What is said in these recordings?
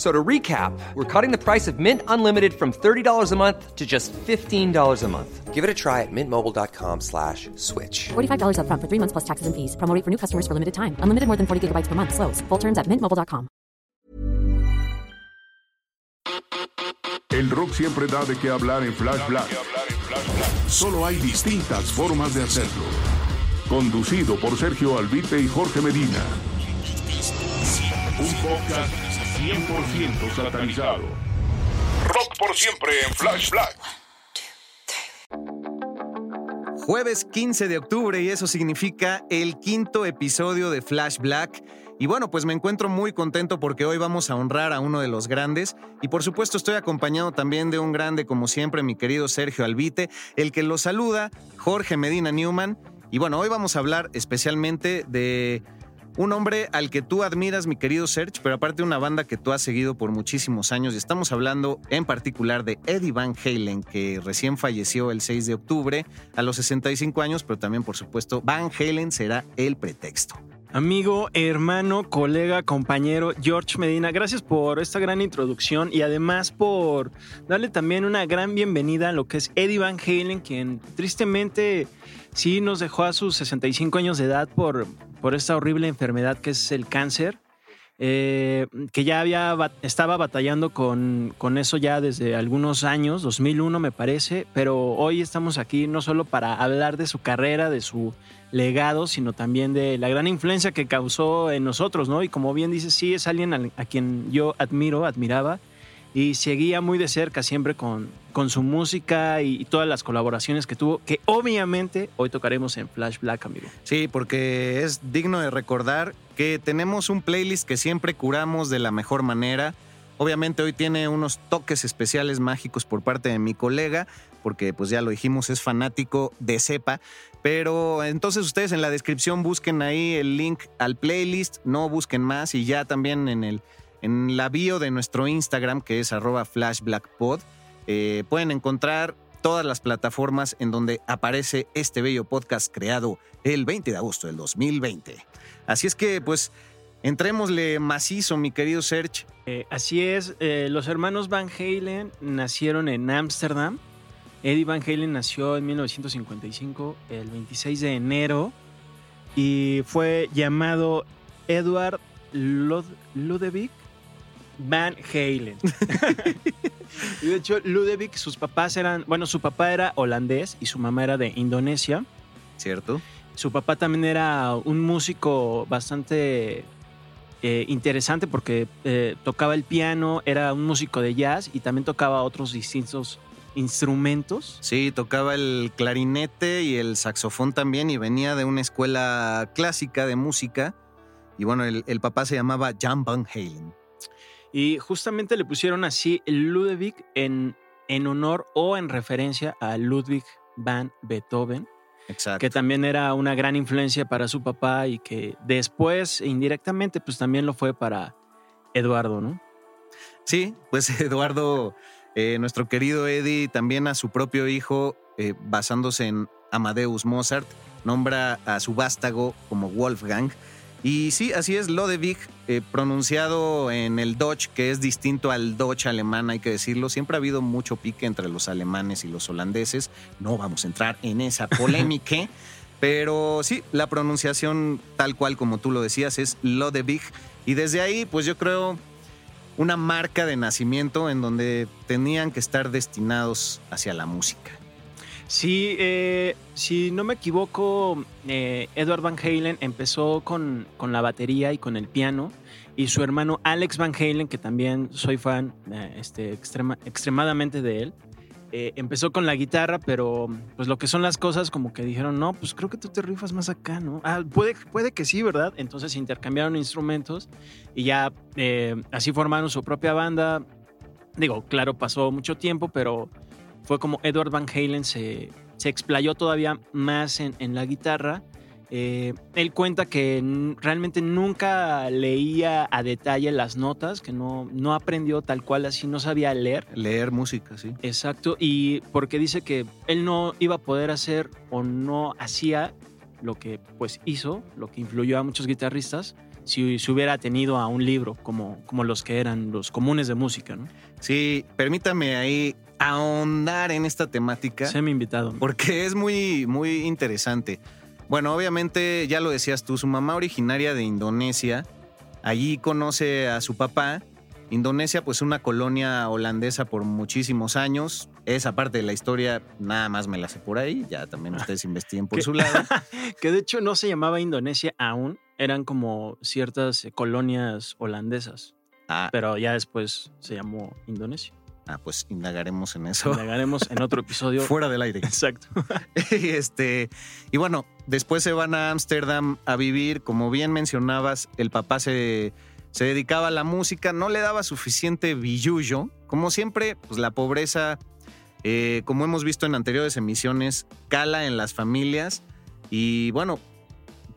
F- So to recap, we're cutting the price of Mint Unlimited from $30 a month to just $15 a month. Give it a try at mintmobile.com slash switch. $45 upfront for three months plus taxes and fees. Promo for new customers for limited time. Unlimited more than 40 gigabytes per month. Slows. Full terms at mintmobile.com. El rock siempre da de qué hablar en Flash Black. Solo hay distintas formas de hacerlo. Conducido por Sergio Albite y Jorge Medina. Un podcast 100% satanizado. Rock por siempre en Flash Black. Jueves 15 de octubre y eso significa el quinto episodio de Flash Black. Y bueno, pues me encuentro muy contento porque hoy vamos a honrar a uno de los grandes y por supuesto estoy acompañado también de un grande como siempre, mi querido Sergio Albite, el que lo saluda, Jorge Medina Newman. Y bueno, hoy vamos a hablar especialmente de un hombre al que tú admiras, mi querido Serge, pero aparte una banda que tú has seguido por muchísimos años. Y estamos hablando en particular de Eddie Van Halen, que recién falleció el 6 de octubre a los 65 años, pero también, por supuesto, Van Halen será el pretexto. Amigo, hermano, colega, compañero George Medina, gracias por esta gran introducción y además por darle también una gran bienvenida a lo que es Eddie Van Halen, quien tristemente sí nos dejó a sus 65 años de edad por, por esta horrible enfermedad que es el cáncer. eh, que ya había estaba batallando con, con eso ya desde algunos años, 2001 me parece, pero hoy estamos aquí no solo para hablar de su carrera, de su legado, sino también de la gran influencia que causó en nosotros, ¿no? Y como bien dices, sí es alguien al- a, quien yo admiro, admiraba y seguía muy de cerca siempre con, con su música y, y todas las colaboraciones que tuvo, que obviamente hoy tocaremos en Flash Black, amigo. Sí, porque es digno de recordar que tenemos un playlist que siempre curamos de la mejor manera. Obviamente hoy tiene unos toques especiales mágicos por parte de mi colega, porque pues ya lo dijimos, es fanático de cepa. Pero entonces ustedes en la descripción busquen ahí el link al playlist, no busquen más y ya también en, el, en la bio de nuestro Instagram, que es arroba flashblackpod, eh, pueden encontrar todas las plataformas en donde aparece este bello podcast creado el 20 de agosto del 2020. Así es que pues entrémosle macizo, mi querido Serge. Eh, así es, eh, los hermanos Van Halen nacieron en Ámsterdam. Eddie Van Halen nació en 1955, el 26 de enero, y fue llamado Edward Lud- Ludovic Van Halen. y de hecho, Ludovic, sus papás eran, bueno, su papá era holandés y su mamá era de Indonesia. ¿Cierto? Su papá también era un músico bastante eh, interesante porque eh, tocaba el piano, era un músico de jazz y también tocaba otros distintos instrumentos. Sí, tocaba el clarinete y el saxofón también y venía de una escuela clásica de música. Y bueno, el, el papá se llamaba Jan Van Halen. Y justamente le pusieron así Ludwig en, en honor o en referencia a Ludwig van Beethoven, Exacto. que también era una gran influencia para su papá y que después, indirectamente, pues también lo fue para Eduardo, ¿no? Sí, pues Eduardo, eh, nuestro querido Eddie, también a su propio hijo, eh, basándose en Amadeus Mozart, nombra a su vástago como Wolfgang. Y sí, así es, Lodewig, eh, pronunciado en el Dutch, que es distinto al Dutch alemán, hay que decirlo. Siempre ha habido mucho pique entre los alemanes y los holandeses. No vamos a entrar en esa polémica. Pero sí, la pronunciación tal cual como tú lo decías es Lodewig. Y desde ahí, pues yo creo una marca de nacimiento en donde tenían que estar destinados hacia la música. Sí, eh, si no me equivoco, eh, Edward Van Halen empezó con, con la batería y con el piano y su hermano Alex Van Halen, que también soy fan eh, este, extrema, extremadamente de él, empezó con la guitarra, pero pues lo que son las cosas como que dijeron, no, pues creo que tú te rifas más acá, ¿no? Ah, puede, puede que sí, ¿verdad? Entonces intercambiaron instrumentos y ya así formaron su propia banda. Digo, claro, pasó mucho tiempo, pero fue como Edward Van Halen se, se explayó todavía más en, en la guitarra. Eh, él cuenta que realmente nunca leía a detalle las notas, que no, no aprendió tal cual así, no sabía leer. Leer música, sí. Exacto, y porque dice que él no iba a poder hacer o no hacía lo que pues hizo, lo que influyó a muchos guitarristas, si se hubiera tenido a un libro como, como los que eran los comunes de música, ¿no? Sí, permítame ahí ahondar en esta temática. Se me invitado. porque es muy, muy interesante. Bueno, obviamente, ya lo decías tú, su mamá originaria de Indonesia, allí conoce a su papá. Indonesia, pues una colonia holandesa por muchísimos años. Esa parte de la historia nada más me la sé por ahí, ya también ustedes investiguen por su lado. que de hecho no se llamaba Indonesia aún, eran como ciertas eh, colonias holandesas, Ah, pero ya después se llamó Indonesia. Ah, pues indagaremos en eso. Indagaremos en otro episodio. Fuera del aire. Exacto. y, este, y bueno, después se van a Ámsterdam a vivir. Como bien mencionabas, el papá se, se dedicaba a la música, no le daba suficiente billullo. Como siempre, pues la pobreza, eh, como hemos visto en anteriores emisiones, cala en las familias. Y bueno,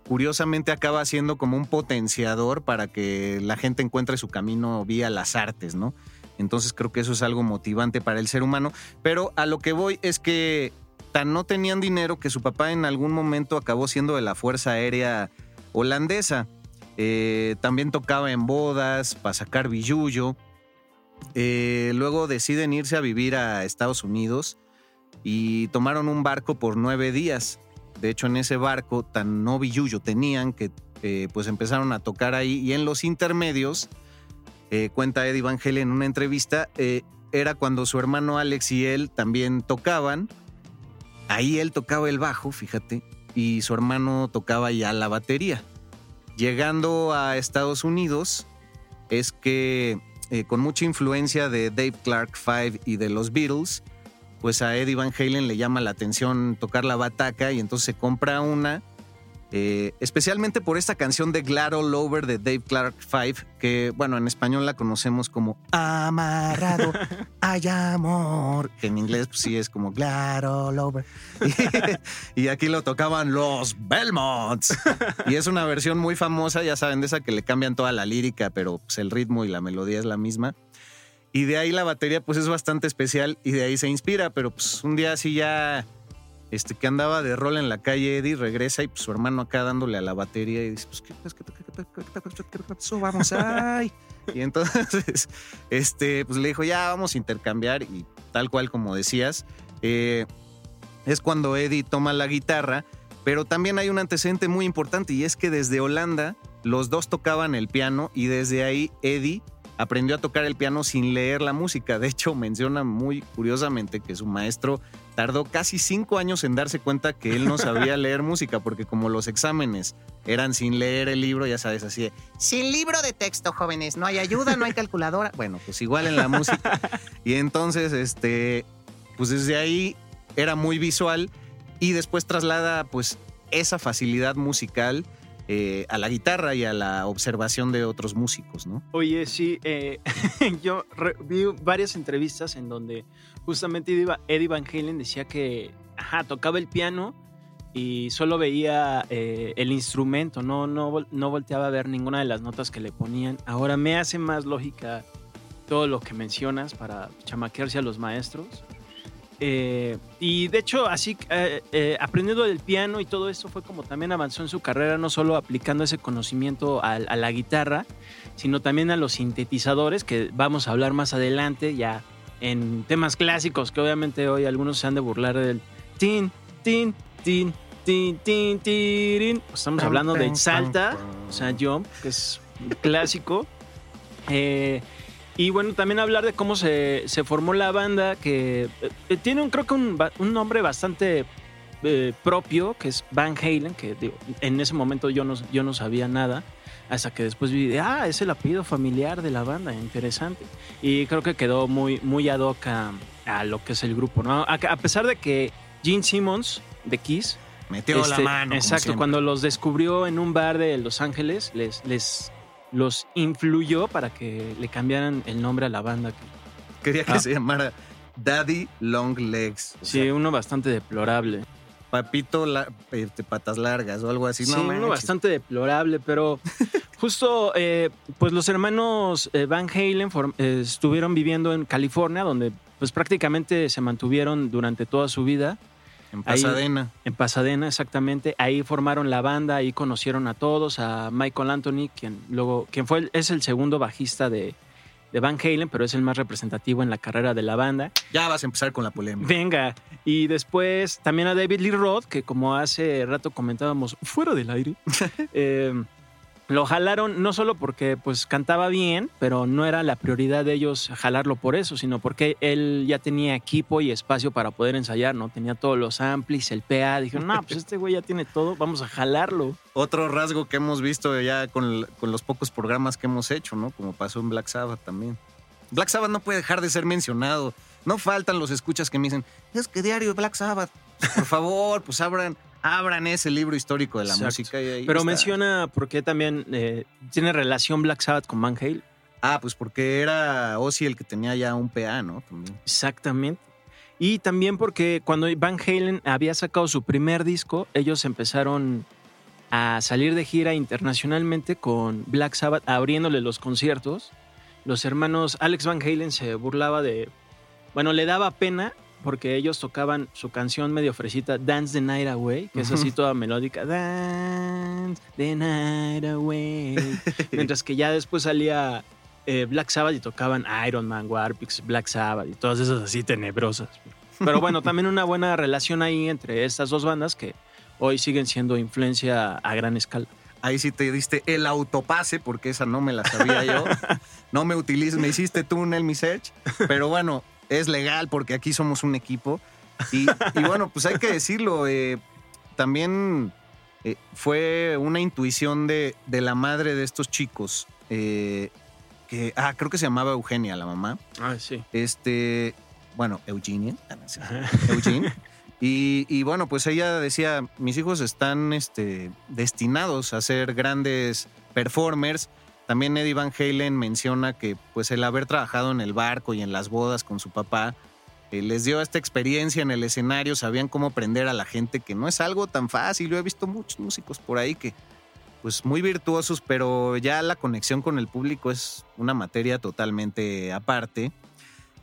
curiosamente acaba siendo como un potenciador para que la gente encuentre su camino vía las artes, ¿no? Entonces creo que eso es algo motivante para el ser humano. Pero a lo que voy es que tan no tenían dinero que su papá en algún momento acabó siendo de la Fuerza Aérea holandesa. Eh, también tocaba en bodas para sacar billullo. Eh, luego deciden irse a vivir a Estados Unidos y tomaron un barco por nueve días. De hecho, en ese barco tan no billullo tenían que eh, pues empezaron a tocar ahí y en los intermedios, eh, cuenta Eddie Van Halen en una entrevista, eh, era cuando su hermano Alex y él también tocaban. Ahí él tocaba el bajo, fíjate, y su hermano tocaba ya la batería. Llegando a Estados Unidos, es que eh, con mucha influencia de Dave Clark Five y de los Beatles, pues a Eddie Van Halen le llama la atención tocar la bataca y entonces se compra una, eh, especialmente por esta canción de Glad All Over de Dave Clark Five, que bueno, en español la conocemos como Amarrado hay amor, que en inglés pues, sí es como Glad All Over. Y, y aquí lo tocaban los Belmonts. Y es una versión muy famosa, ya saben, de esa que le cambian toda la lírica, pero pues, el ritmo y la melodía es la misma. Y de ahí la batería pues es bastante especial y de ahí se inspira, pero pues un día así ya este que andaba de rol en la calle Eddie regresa y pues su hermano acá dándole a la batería y dice, pues qué, pasó? vamos ay. Y entonces este pues le dijo, "Ya vamos a intercambiar" y tal cual como decías, eh, es cuando Eddie toma la guitarra, pero también hay un antecedente muy importante y es que desde Holanda los dos tocaban el piano y desde ahí Eddie aprendió a tocar el piano sin leer la música. De hecho, menciona muy curiosamente que su maestro tardó casi cinco años en darse cuenta que él no sabía leer música, porque como los exámenes eran sin leer el libro, ya sabes, así de, sin libro de texto, jóvenes, no hay ayuda, no hay calculadora. Bueno, pues igual en la música. Y entonces, este, pues desde ahí era muy visual y después traslada pues esa facilidad musical eh, a la guitarra y a la observación de otros músicos, ¿no? Oye, sí, eh, yo vi varias entrevistas en donde justamente Eddie Va- Eddie Van Halen decía que tocaba el piano y solo veía eh, el instrumento, no, no, no volteaba a ver ninguna de las notas que le ponían. Ahora me hace más lógica todo lo que mencionas para chamaquearse a los maestros. Eh, y de hecho, así eh, eh, aprendiendo del piano y todo esto fue como también avanzó en su carrera, no solo aplicando ese conocimiento a, a la guitarra, sino también a los sintetizadores, que vamos a hablar más adelante, ya en temas clásicos, que obviamente hoy algunos se han de burlar del tin, tin, tin, tin, tin, tirin. Pues estamos hablando de Salta, o sea, Jump, que es un clásico. Eh, Y bueno, también hablar de cómo se, se formó la banda, que eh, tiene un, creo que un, un nombre bastante eh, propio, que es Van Halen, que digo, en ese momento yo no, yo no sabía nada, hasta que después vi, de, ah, es el apellido familiar de la banda, interesante. Y creo que quedó muy, muy ad hoc a, a lo que es el grupo, ¿no? A, a pesar de que Gene Simmons, de Kiss, Metió la este, mano. Exacto, cuando los descubrió en un bar de Los Ángeles, les, les los influyó para que le cambiaran el nombre a la banda. que- Quería que Ah. se llamara Daddy Long Legs. Sí, sea, uno bastante deplorable. Papito la- eh, de patas largas o algo así. Sí, no uno bastante deplorable, pero justo, eh, pues los hermanos eh, Van Halen eh, estuvieron viviendo en California, donde pues prácticamente se mantuvieron durante toda su vida. En ahí- Pasadena. En Pasadena, exactamente. Ahí formaron la banda, ahí conocieron a todos, a Michael Anthony, quien luego, quien fue es el segundo bajista de, de Van Halen, pero es el más representativo en la carrera de la banda. Ya vas a empezar con la polémica. Venga. Y después también a David Lee Roth, que como hace rato comentábamos fuera del aire, eh, lo jalaron no solo porque pues cantaba bien, pero no era la prioridad de ellos jalarlo por eso, sino porque él ya tenía equipo y espacio para poder ensayar, ¿no? Tenía todos los amplis, el PA. Dijeron, no, pues este güey ya tiene todo, vamos a jalarlo. Otro rasgo que hemos visto ya con, con los pocos programas que hemos hecho, ¿no? Como pasó en Black Sabbath también. Black Sabbath no puede dejar de ser mencionado. No faltan los escuchas que me dicen, es que diario Black Sabbath. Por favor, pues abran, abran ese libro histórico de la Exacto. música. y ahí Pero está. menciona por qué también eh, tiene relación Black Sabbath con Van Halen. Ah, pues porque era Ozzy el que tenía ya un PA, ¿no? También. Exactamente. Y también porque cuando Van Halen había sacado su primer disco, ellos empezaron a salir de gira internacionalmente con Black Sabbath abriéndole los conciertos. Los hermanos Alex Van Halen se burlaba de, bueno, le daba pena porque ellos tocaban su canción medio fresita, Dance the Night Away, que es así toda melódica, Dance the Night Away, mientras que ya después salía eh, Black Sabbath y tocaban Iron Man, Warpix, Black Sabbath y todas esas así tenebrosas. Pero bueno, también una buena relación ahí entre estas dos bandas que hoy siguen siendo influencia a gran escala. Ahí sí te diste el autopase, porque esa no me la sabía yo. No me utilices, me hiciste tú un Elmi Search. Pero bueno, es legal porque aquí somos un equipo. Y, y bueno, pues hay que decirlo, eh, también eh, fue una intuición de, de la madre de estos chicos. eh, que, ah, creo que se llamaba Eugenia, la mamá. Ah, sí. Este, bueno, Eugenia. ah, Eugene. Y, y bueno, pues ella decía, mis hijos están este, destinados a ser grandes performers. También Eddie Van Halen menciona que pues el haber trabajado en el barco y en las bodas con su papá eh, les dio esta experiencia en el escenario, sabían cómo prender a la gente, que no es algo tan fácil. Yo he visto muchos músicos por ahí que pues muy virtuosos, pero ya la conexión con el público es una materia totalmente aparte.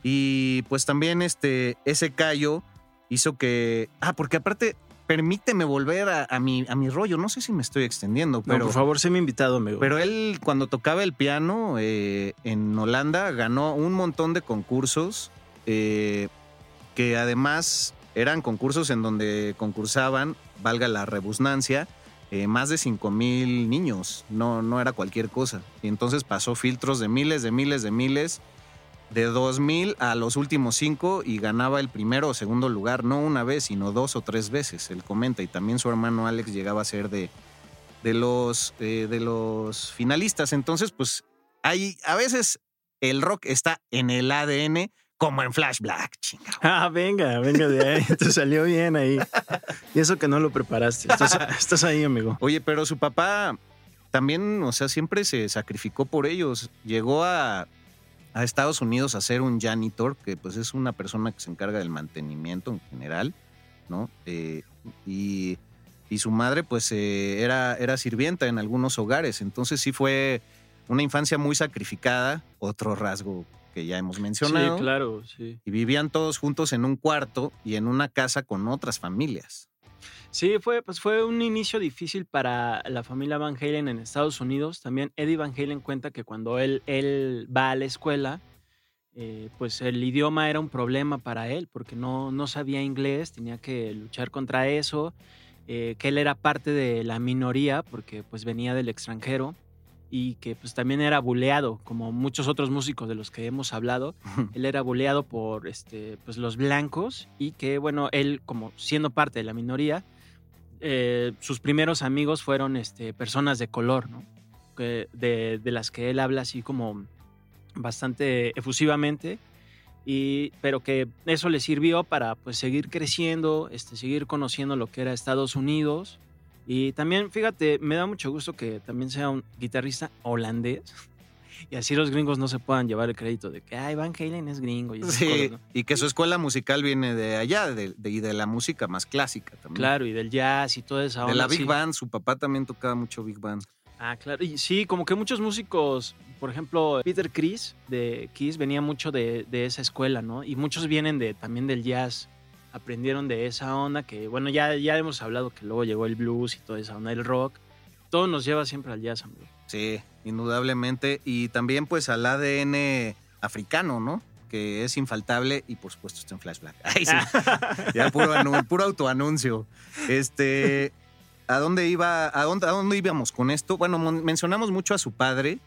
Y pues también este, ese callo hizo que... Ah, porque aparte, permíteme volver a, a mi, a mi rollo. No sé si me estoy extendiendo, No, pero... por favor, sé mi invitado, amigo. Pero él, cuando tocaba el piano eh, en Holanda, ganó un montón de concursos eh, que además eran concursos en donde concursaban, valga la rebusnancia, eh, más de 5 mil niños. No, no era cualquier cosa. Y entonces pasó filtros de miles, de miles, de miles, de 2000 a los últimos cinco y ganaba el primero o segundo lugar, no una vez, sino dos o tres veces. Él comenta. Y también su hermano Alex llegaba a ser de, de los, eh, de los finalistas. Entonces, pues, hay, a veces el rock está en el ADN como en Flash Black, chingado. Ah, venga, venga de ahí. Te salió bien ahí. Y eso que no lo preparaste. Estás, estás ahí, amigo. Oye, pero su papá también, o sea, siempre se sacrificó por ellos. Llegó a, a Estados Unidos a ser un janitor, que pues es una persona que se encarga del mantenimiento en general, ¿no? Eh, y, y su madre pues eh, era, era sirvienta en algunos hogares. Entonces sí fue una infancia muy sacrificada, otro rasgo que ya hemos mencionado. Sí, claro, sí. Y vivían todos juntos en un cuarto y en una casa con otras familias. Sí, fue, pues fue un inicio difícil para la familia Van Halen en Estados Unidos. También Eddie Van Halen cuenta que cuando él, él va a la escuela, eh, pues el idioma era un problema para él porque no, no sabía inglés, tenía que luchar contra eso, eh, que él era parte de la minoría porque pues venía del extranjero y que pues también era buleado, como muchos otros músicos de los que hemos hablado. él era buleado por este, pues, los blancos y que, bueno, él como siendo parte de la minoría, eh, sus primeros amigos fueron este, personas de color, ¿no? De, de las que él habla así como bastante efusivamente. Y, pero que eso le sirvió para pues seguir creciendo, este, seguir conociendo lo que era Estados Unidos. Y también, fíjate, me da mucho gusto que también sea un guitarrista holandés. Y así los gringos no se puedan llevar el crédito de que, ay, Van Halen es gringo. Y Sí, cosas, ¿no? y que su escuela musical viene de allá, de, de- y de la música más clásica también. Claro, y del jazz y toda esa De onda. la Big sí. Band, su papá también tocaba mucho Big Band. Ah, claro. Y sí, como que muchos músicos, por ejemplo, Peter Chris de Kiss venía mucho de, de esa escuela, ¿no? Y muchos vienen de, también del jazz. Aprendieron de esa onda que, bueno, ya, ya hemos hablado que luego llegó el blues y toda esa onda, el rock. Todo nos lleva siempre al jazz, amigo. Sí, indudablemente. Y también pues al ADN africano, ¿no? Que es infaltable y por supuesto está en Flash Black. Ay, sí. ya puro, puro autoanuncio. Este, ¿a dónde iba? ¿A dónde, a dónde íbamos con esto? Bueno, mencionamos mucho a su padre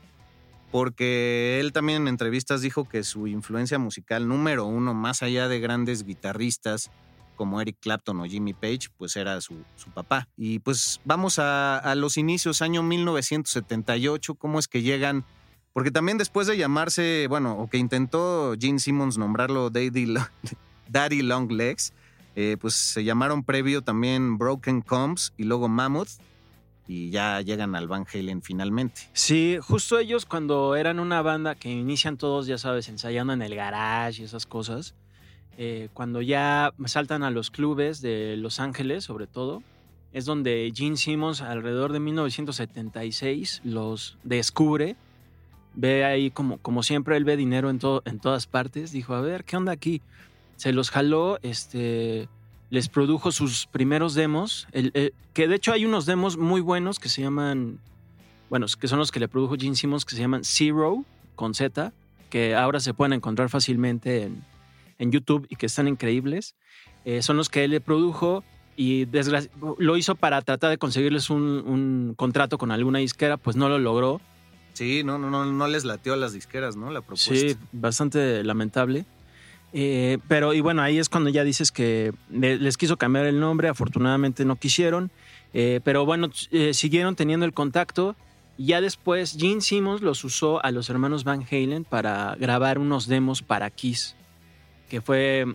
porque él también en entrevistas dijo que su influencia musical número uno, más allá de grandes guitarristas como Eric Clapton o Jimmy Page, pues era su, papá. Y pues vamos a, los inicios, año 1978, cómo es que llegan, porque también después de llamarse, bueno, o que intentó Gene Simmons nombrarlo Daddy, Lo- Daddy Long Legs, eh, pues se llamaron previo también Broken Combs y luego Mammoth, y ya llegan al Van Halen finalmente. Sí, justo ellos cuando eran una banda que inician todos, ya sabes, ensayando en el garage y esas cosas, eh, cuando ya saltan a los clubes de Los Ángeles, sobre todo, es donde Gene Simmons alrededor de 1976 los descubre. Ve ahí como, como siempre, él ve dinero en, todo, en todas partes. Dijo, a ver, ¿qué onda aquí? Se los jaló, este, les produjo sus primeros demos, el- que de hecho hay unos demos muy buenos que se llaman, bueno, que son los que le produjo Gene Simmons, que se llaman Zero, con Z, que ahora se pueden encontrar fácilmente en, en YouTube y que están increíbles. Eh, son los que él le produjo y lo hizo para tratar de conseguirles un, un contrato con alguna disquera, pues no lo logró. Sí, no, no, no, no les latió a las disqueras, ¿no? La propuesta. Sí, bastante lamentable. Eh, pero, y bueno, ahí es cuando ya dices que le- les quiso cambiar el nombre, afortunadamente no quisieron, Eh, pero bueno, eh, siguieron teniendo el contacto. Y ya después Gene Simmons los usó a los hermanos Van Halen para grabar unos demos para Kiss, que fue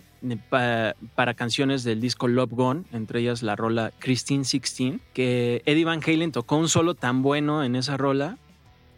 pa- para canciones del disco Love Gone, entre ellas la rola Christine 16, que Eddie Van Halen tocó un solo tan bueno en esa rola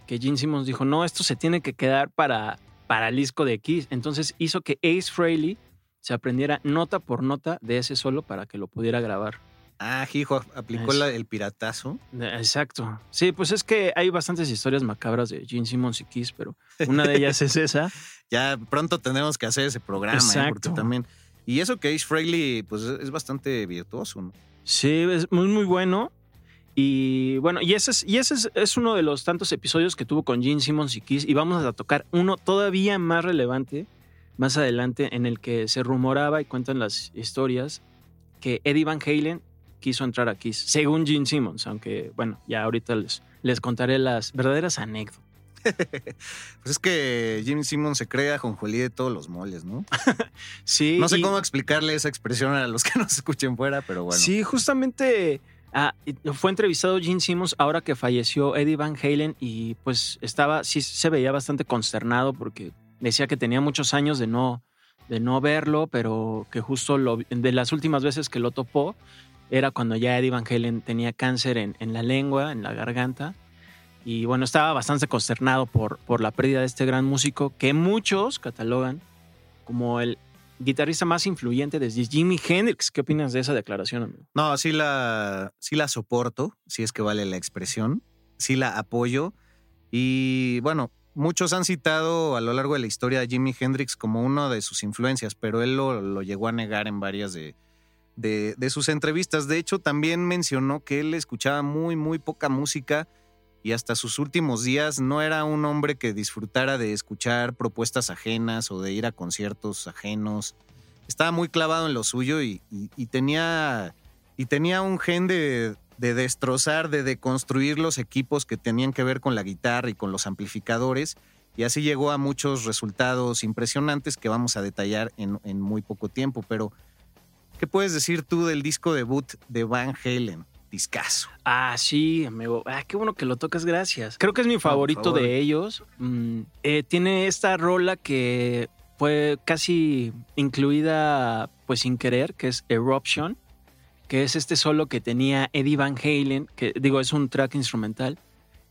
que Gene Simmons dijo, no, esto se tiene que quedar para, para el disco de Kiss. Entonces hizo que Ace Frehley se aprendiera nota por nota de ese solo para que lo pudiera grabar. Ah, hijo, aplicó la- el piratazo. Eh, Exacto. Sí, pues es que hay bastantes historias macabras de Gene Simmons y Kiss, pero una de ellas es esa. Ya pronto tendremos que hacer ese programa, ¿eh? porque Exacto. también. Y eso que Ace Frehley, pues es bastante virtuoso, ¿no? Sí, es muy, muy bueno. Y bueno, y ese, es, y ese es, es uno de los tantos episodios que tuvo con Gene Simmons y Kiss. Y vamos a tocar uno todavía más relevante más adelante, en el que se rumoraba y cuentan las historias que Eddie Van Halen quiso entrar a Kiss, según Gene Simmons. Aunque, bueno, ya ahorita les, les contaré las verdaderas anécdotas. Pues es que Jim Simmons se crea con de todos los moles, ¿no? Sí, No sé y- cómo explicarle esa expresión a los que nos escuchen fuera, pero bueno. Sí, justamente ah, fue entrevistado Gene Simmons ahora que falleció Eddie Van Halen y pues estaba, sí se veía bastante consternado porque decía que tenía muchos años de no, de no verlo, pero que justo lo, de las últimas veces que lo topó era cuando ya Eddie Van Halen tenía cáncer en, en la lengua, en la garganta. Y bueno, estaba bastante consternado por, por la pérdida de este gran músico que muchos catalogan como el guitarrista más influyente desde Jimi Hendrix. ¿Qué opinas de esa declaración, amigo? No, sí la, sí la soporto, si es que vale la expresión. Sí la apoyo. Y bueno, muchos han citado a lo largo de la historia a Jimi Hendrix como una de sus influencias, pero él lo, lo llegó a negar en varias de, de, de sus entrevistas. De hecho, también mencionó que él escuchaba muy, muy poca música y hasta sus últimos días no era un hombre que disfrutara de escuchar propuestas ajenas o de ir a conciertos ajenos. Estaba muy clavado en lo suyo y, y- tenía, y tenía un gen de, de destrozar, de deconstruir los equipos que tenían que ver con la guitarra y con los amplificadores. Y así llegó a muchos resultados impresionantes que vamos a detallar en muy poco tiempo. Pero, ¿qué puedes decir tú del disco debut de Van Halen? Discaso. Ah, sí, amigo. Ah, qué bueno que lo tocas, gracias. Creo que es mi favorito favor. de ellos. Mm, eh, tiene esta rola que fue casi incluida, pues sin querer, que es Eruption, que es este solo que tenía Eddie Van Halen, que digo, es un track instrumental,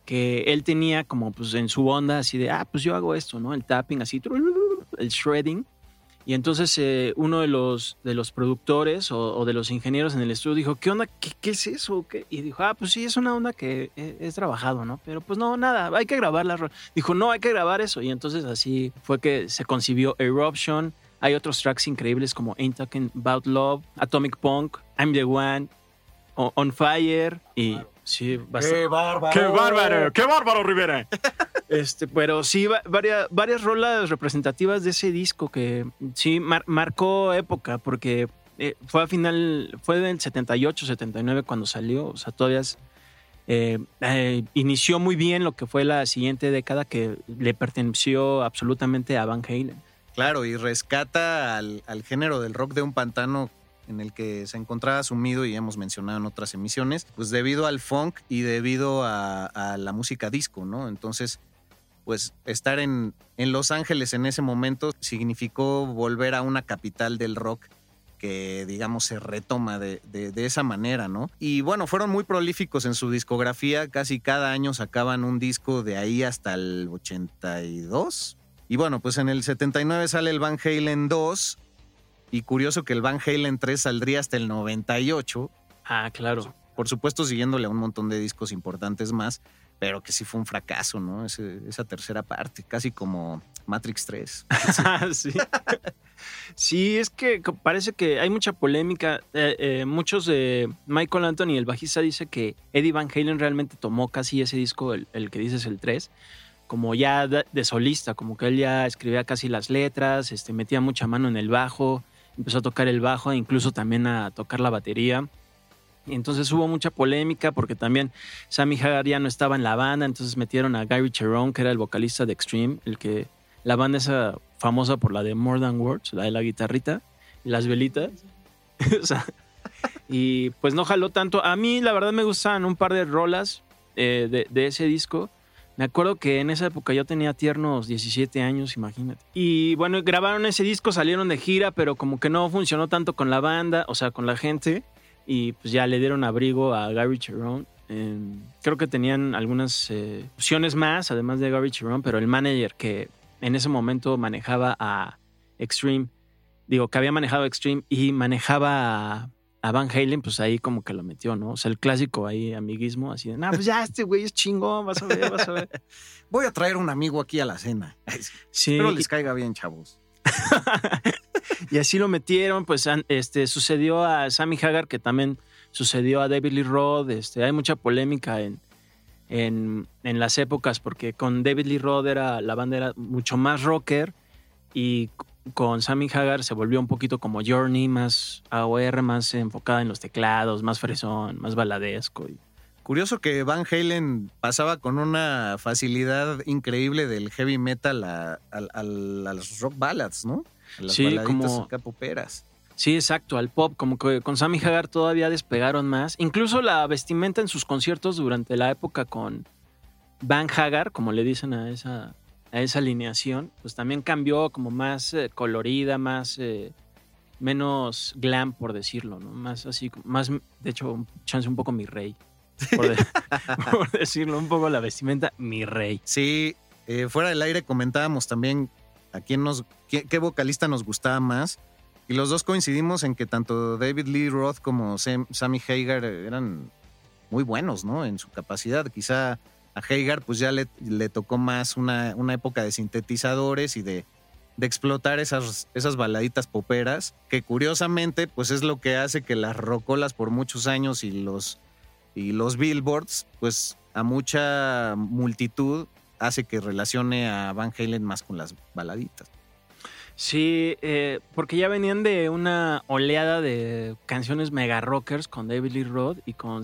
que él tenía como pues en su onda así de, ah, pues yo hago esto, ¿no? El tapping así, el shredding. Y entonces eh, uno de los, de los productores o, o de los ingenieros en el estudio dijo, ¿qué onda? ¿Qué, qué es eso? ¿Qué? Y dijo, ah, pues sí, es una onda que he, he trabajado, ¿no? Pero pues no, nada, hay que grabarla. Dijo, no, hay que grabar eso. Y entonces así fue que se concibió Eruption. Hay otros tracks increíbles como Ain't Talking About Love, Atomic Punk, I'm the One, O- On Fire y... Sí, bastante. bárbaro! ¡Qué bárbaro! ¡Qué bárbaro, Rivera! Este, pero sí, va- varias, varias rolas representativas de ese disco que sí mar- marcó época porque eh, fue a final, fue del 78, 79 cuando salió, o sea, todavía eh, eh, inició muy bien lo que fue la siguiente década que le perteneció absolutamente a Van Halen. Claro, y rescata al, género del rock de un pantano en el que se encontraba sumido y hemos mencionado en otras emisiones, pues debido al funk y debido a la música disco, ¿no? Entonces, pues estar en, en Los Ángeles en ese momento significó volver a una capital del rock que digamos se retoma de, de- de esa manera, ¿no? Y bueno, fueron muy prolíficos en su discografía, casi cada año sacaban un disco de ahí hasta el 82. Y bueno, pues en el 79 sale el Van Halen 2 y curioso que el Van Halen 3 saldría hasta el 98, Ah, claro. por supuesto siguiéndole a un montón de discos importantes más, pero que sí fue un fracaso, ¿no? Esa tercera parte, casi como Matrix 3. sí. Es que parece que hay mucha polémica. Eh, eh, muchos de Michael Anthony, el bajista, dice que Eddie Van Halen realmente tomó casi ese disco, el, que dices el 3, como ya de, de solista, como que él ya escribía casi las letras, este, metía mucha mano en el bajo, empezó a tocar el bajo e incluso también a tocar la batería. Entonces hubo mucha polémica porque también Sammy Hagar ya no estaba en la banda, entonces metieron a Gary Cherone, que era el vocalista de Extreme, el que la banda esa famosa por la de More Than Words, la de la guitarrita las velitas. O sea, y pues no jaló tanto. A mí la verdad me gustan un par de rolas eh, de, de ese disco. Me acuerdo que en esa época yo tenía tiernos 17 años, imagínate. Y bueno, grabaron ese disco, salieron de gira, pero como que no funcionó tanto con la banda, o sea, con la gente. Y pues ya le dieron abrigo a Gary Cherone. Eh, creo que tenían algunas eh, opciones más, además de Gary Cherone, pero el manager que en ese momento manejaba a Extreme, digo, que había manejado Extreme y manejaba a, a Van Halen, pues ahí como que lo metió, ¿no? O sea, el clásico ahí, amiguismo, así de, no, pues ya este güey es chingón, vas a ver, vas a ver. Voy a traer un amigo aquí a la cena. Sí, Espero les caiga bien, chavos. y así lo metieron, pues este, sucedió a Sammy Hagar, que también sucedió a David Lee Roth. Este, hay mucha polémica en, en, en las épocas, porque con David Lee Roth era, la banda era mucho más rocker y con Sammy Hagar se volvió un poquito como Journey, más AOR, más enfocada en los teclados, más fresón, más baladesco. Y, Curioso que Van Halen pasaba con una facilidad increíble del heavy metal a, a- a- a las rock ballads, ¿no? A las Sí, como- acá poperas. Sí, exacto, al pop, como que con Sammy Hagar todavía despegaron más. Incluso la vestimenta en sus conciertos durante la época con Van Hagar, como le dicen a esa, a esa alineación, pues también cambió como más eh, colorida, más eh, menos glam, por decirlo, ¿no? Más así, más, de hecho, chance un poco mi rey, por, de- por decirlo, un poco la vestimenta mi rey. Sí, eh, fuera del aire comentábamos también a quién nos, qué, qué vocalista nos gustaba más. Y los dos coincidimos en que tanto David Lee Roth como Sam- Sammy Hagar eran muy buenos, ¿no? En su capacidad. Quizá a Hagar pues ya le, le tocó más una, una época de sintetizadores y de, de explotar esas, esas baladitas poperas, que curiosamente pues es lo que hace que las rocolas por muchos años y los, y los billboards pues a mucha multitud hace que relacione a Van Halen más con las baladitas. Sí, eh, porque ya venían de una oleada de canciones mega rockers con David Lee Roth y con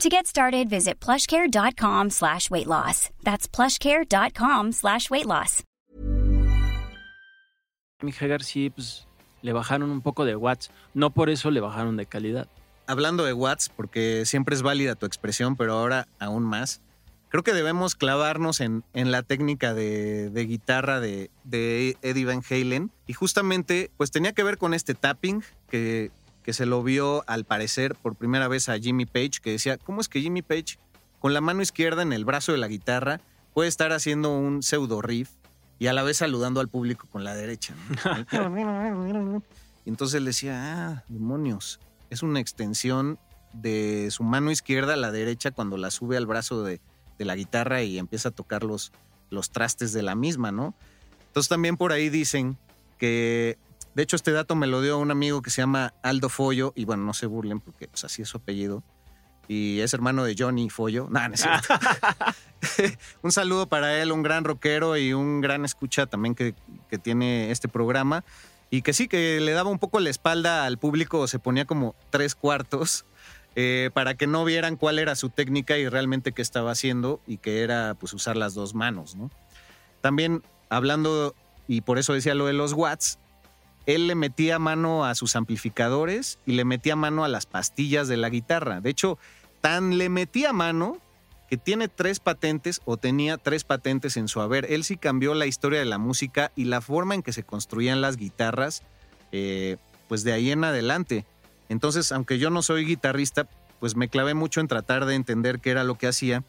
To get started, visit plushcare.com slash weight loss. That's plushcare.com slash weight loss. Mick Hagar sí, pues le bajaron un poco de watts. No por eso le bajaron de calidad. Hablando de watts, porque siempre es válida tu expresión, pero ahora aún más, creo que debemos clavarnos en, en la técnica de, de guitarra de, de Eddie Van Halen. Y justamente, pues tenía que ver con este tapping que, que se lo vio al parecer por primera vez a Jimmy Page, que decía, ¿cómo es que Jimmy Page con la mano izquierda en el brazo de la guitarra puede estar haciendo un pseudo riff y a la vez saludando al público con la derecha? ¿no? y entonces él decía, ah, demonios, es una extensión de su mano izquierda a la derecha cuando la sube al brazo de, de la guitarra y empieza a tocar los, los trastes de la misma, ¿no? Entonces también por ahí dicen que de hecho, este dato me lo dio un amigo que se llama Aldo Follo, y bueno, no se burlen porque pues, así es su apellido. Y es hermano de Johnny Follo. No, no es cierto. un saludo para él, un gran rockero y un gran escucha también que, que, tiene este programa. Y que sí, que le daba un poco la espalda al público, se ponía como tres cuartos eh, para que no vieran cuál era su técnica y realmente qué estaba haciendo y que era pues usar las dos manos, ¿no? También hablando, y por eso decía lo de los watts, él le metía mano a sus amplificadores y le metía mano a las pastillas de la guitarra. De hecho, tan le metía mano que tiene tres patentes o tenía tres patentes en su haber. Él sí cambió la historia de la música y la forma en que se construían las guitarras, eh, pues de ahí en adelante. Entonces, aunque yo no soy guitarrista, pues me clavé mucho en tratar de entender qué era lo que hacía.